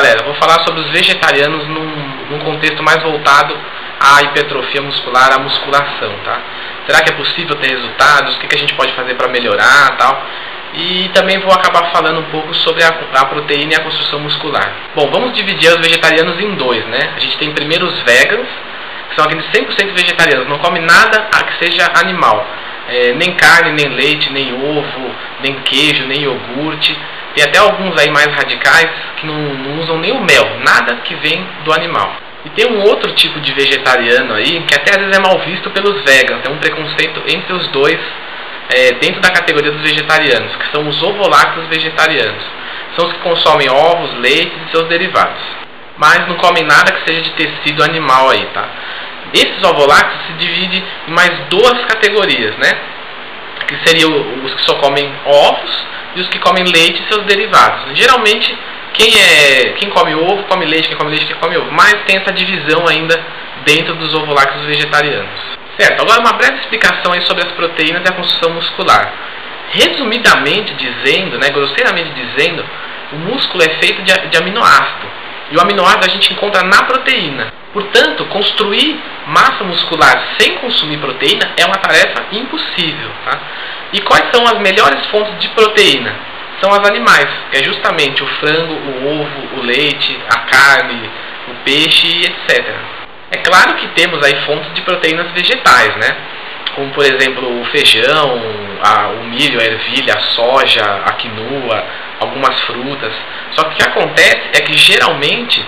galera, vou falar sobre os vegetarianos num, num contexto mais voltado à hipertrofia muscular, à musculação, tá? Será que é possível ter resultados? O que, que a gente pode fazer para melhorar tal? E também vou acabar falando um pouco sobre a, a, proteína e a construção muscular. Bom, vamos dividir os vegetarianos em dois, né? A gente tem primeiro os vegans, que são aqueles 100% vegetarianos, não comem nada que seja animal. É, nem carne, nem leite, nem ovo, nem queijo, nem iogurte. Tem até alguns aí mais radicais que não, não usam nem o mel, nada que vem do animal. E tem um outro tipo de vegetariano aí, que até às vezes é mal visto pelos vegans, tem um preconceito entre os dois é, dentro da categoria dos vegetarianos, que são os ovolactos vegetarianos. São os que consomem ovos, leite e seus derivados. Mas não comem nada que seja de tecido animal aí, tá? Esses ovolactos se dividem em mais duas categorias, né? Que seriam os que só comem ovos e os que comem leite e seus derivados. Geralmente, quem, é, quem come ovo, come leite, quem come leite, quem come ovo. Mas tem essa divisão ainda dentro dos ovolactos vegetarianos. Certo, agora uma breve explicação aí sobre as proteínas e a construção muscular. Resumidamente dizendo, né, grosseiramente dizendo, o músculo é feito de, de aminoácido. E o aminoácido a gente encontra na proteína. Portanto, construir massa muscular sem consumir proteína é uma tarefa impossível. Tá? E quais são as melhores fontes de proteína? São as animais, que é justamente o frango, o ovo, o leite, a carne, o peixe, etc. É claro que temos aí fontes de proteínas vegetais, né? Como por exemplo o feijão, a, o milho, a ervilha, a soja, a quinoa, algumas frutas. Só que o que acontece é que geralmente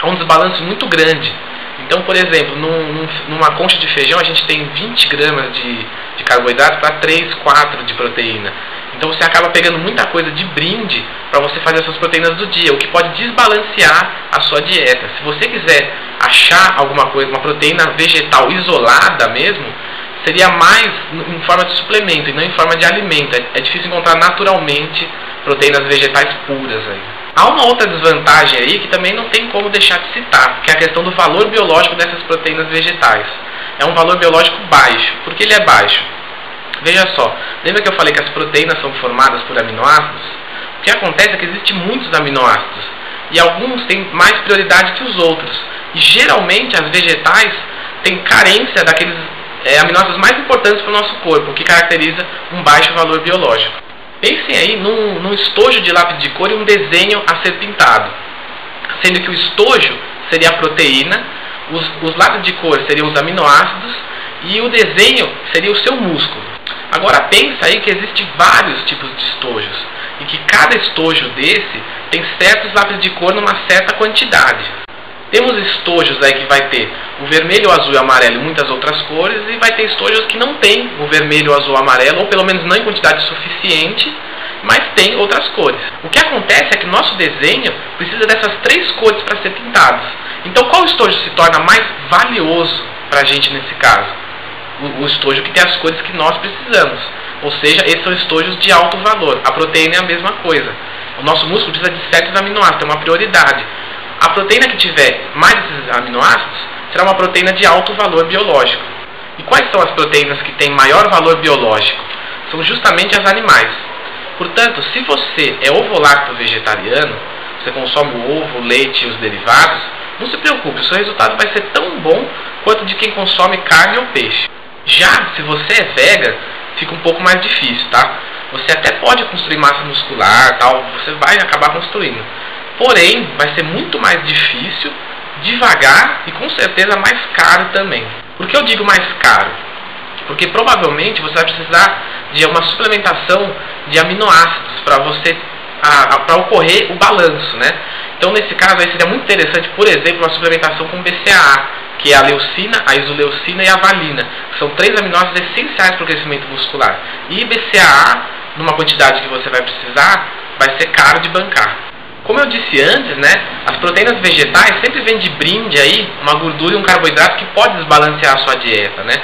há um desbalanço muito grande. Então, por exemplo, num, numa concha de feijão a gente tem 20 gramas de, de carboidrato para 3, 4 de proteína. Então você acaba pegando muita coisa de brinde para você fazer as suas proteínas do dia, o que pode desbalancear a sua dieta. Se você quiser achar alguma coisa, uma proteína vegetal isolada mesmo, seria mais em forma de suplemento e não em forma de alimento. É, é difícil encontrar naturalmente proteínas vegetais puras aí. Há uma outra desvantagem aí que também não tem como deixar de citar, que é a questão do valor biológico dessas proteínas vegetais. É um valor biológico baixo. Por que ele é baixo? Veja só, lembra que eu falei que as proteínas são formadas por aminoácidos? O que acontece é que existem muitos aminoácidos e alguns têm mais prioridade que os outros. E geralmente as vegetais têm carência daqueles é, aminoácidos mais importantes para o nosso corpo, o que caracteriza um baixo valor biológico. Pensem aí num, num estojo de lápis de cor e um desenho a ser pintado, sendo que o estojo seria a proteína, os, os lápis de cor seriam os aminoácidos e o desenho seria o seu músculo. Agora pensa aí que existem vários tipos de estojos e que cada estojo desse tem certos lápis de cor numa certa quantidade. Temos estojos aí que vai ter o vermelho, o azul e o amarelo e muitas outras cores, e vai ter estojos que não tem o vermelho, o azul, o amarelo, ou pelo menos não em quantidade suficiente, mas tem outras cores. O que acontece é que nosso desenho precisa dessas três cores para ser pintados. Então qual estojo se torna mais valioso para a gente nesse caso? O, o estojo que tem as cores que nós precisamos. Ou seja, esses são estojos de alto valor. A proteína é a mesma coisa. O nosso músculo precisa de certos aminoácidos, é uma prioridade. A proteína que tiver mais esses aminoácidos será uma proteína de alto valor biológico. E quais são as proteínas que têm maior valor biológico? São justamente as animais. Portanto, se você é ovo-lacto vegetariano, você consome o ovo, o leite e os derivados, não se preocupe, o seu resultado vai ser tão bom quanto de quem consome carne ou peixe. Já se você é vega, fica um pouco mais difícil, tá? Você até pode construir massa muscular, tal, você vai acabar construindo. Porém, vai ser muito mais difícil, devagar e com certeza mais caro também. Por que eu digo mais caro? Porque provavelmente você vai precisar de uma suplementação de aminoácidos para você para ocorrer o balanço, né? Então nesse caso aí seria muito interessante, por exemplo, uma suplementação com BCAA, que é a leucina, a isoleucina e a valina, que são três aminoácidos essenciais para o crescimento muscular. E BCAA, numa quantidade que você vai precisar, vai ser caro de bancar. Como eu disse antes, né, as proteínas vegetais sempre vêm de brinde aí uma gordura e um carboidrato que pode desbalancear a sua dieta, né?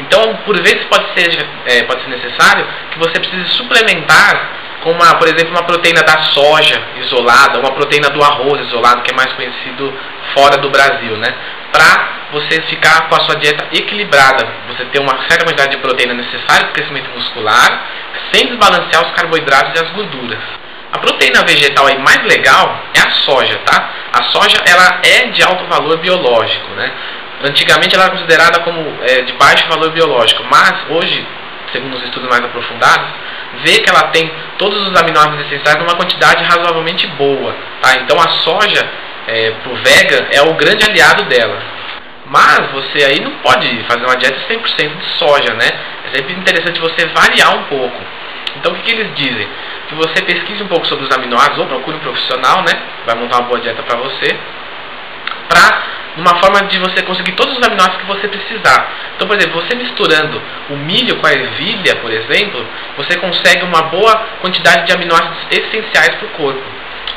Então, por vezes pode ser, é, pode ser necessário que você precise suplementar com uma, por exemplo, uma proteína da soja isolada, uma proteína do arroz isolado, que é mais conhecido fora do Brasil, né? Para você ficar com a sua dieta equilibrada, você ter uma certa quantidade de proteína necessária para o crescimento muscular, sem desbalancear os carboidratos e as gorduras. A proteína vegetal aí mais legal é a soja, tá? A soja ela é de alto valor biológico, né? Antigamente ela era considerada como é, de baixo valor biológico, mas hoje, segundo os estudos mais aprofundados, vê que ela tem todos os aminoácidos essenciais numa quantidade razoavelmente boa, tá? Então a soja é, pro vega é o grande aliado dela. Mas você aí não pode fazer uma dieta 100% de soja, né? É sempre interessante você variar um pouco. Então o que, que, eles dizem? Que você pesquise um pouco sobre os aminoácidos ou procure um profissional, né? Vai montar uma boa dieta para você. Pra uma forma de você conseguir todos os aminoácidos que você precisar. Então, por exemplo, você misturando o milho com a ervilha, por exemplo, você consegue uma boa quantidade de aminoácidos essenciais para o corpo.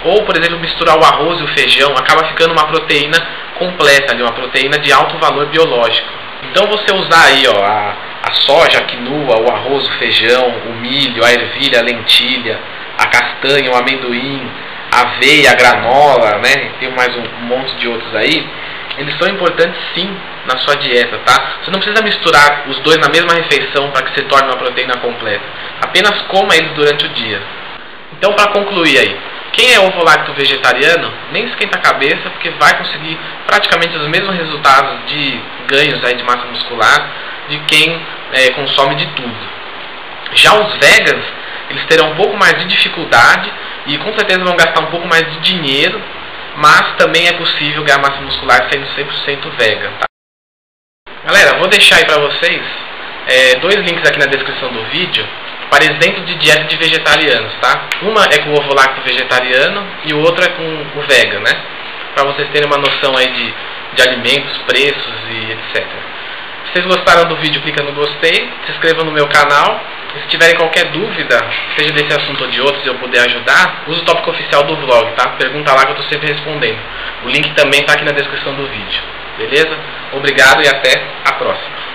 Ou, por exemplo, misturar o arroz e o feijão, acaba ficando uma proteína completa, ali, uma proteína de alto valor biológico. Então, você usar aí ó, a, a soja, a quinua, o arroz, o feijão, o milho, a ervilha, a lentilha, a castanha, o amendoim, a aveia, a granola, né? Tem mais um monte de outros aí. Eles são importantes sim na sua dieta, tá? Você não precisa misturar os dois na mesma refeição para que se torne uma proteína completa. Apenas coma eles durante o dia. Então, para concluir aí, quem é ovo-lacto vegetariano, nem esquenta a cabeça, porque vai conseguir praticamente os mesmos resultados de ganhos aí de massa muscular de quem é, consome de tudo. Já os vegans, eles terão um pouco mais de dificuldade e com certeza vão gastar um pouco mais de dinheiro, mas também é possível ganhar massa muscular sendo 100% vegan. Tá? Galera, vou deixar aí para vocês é, dois links aqui na descrição do vídeo para exemplo de dieta de vegetarianos, tá? Uma é com o ovo lacto vegetariano e o outro é com o vegan, né? Para vocês terem uma noção aí de, de alimentos, preços e etc. Se vocês gostaram do vídeo, clica no gostei, se inscreva no meu canal. E se tiverem qualquer dúvida, seja desse assunto ou de outros, e eu puder ajudar, use o tópico oficial do vlog, tá? Pergunta lá que eu estou sempre respondendo. O link também está aqui na descrição do vídeo. Beleza? Obrigado e até a próxima.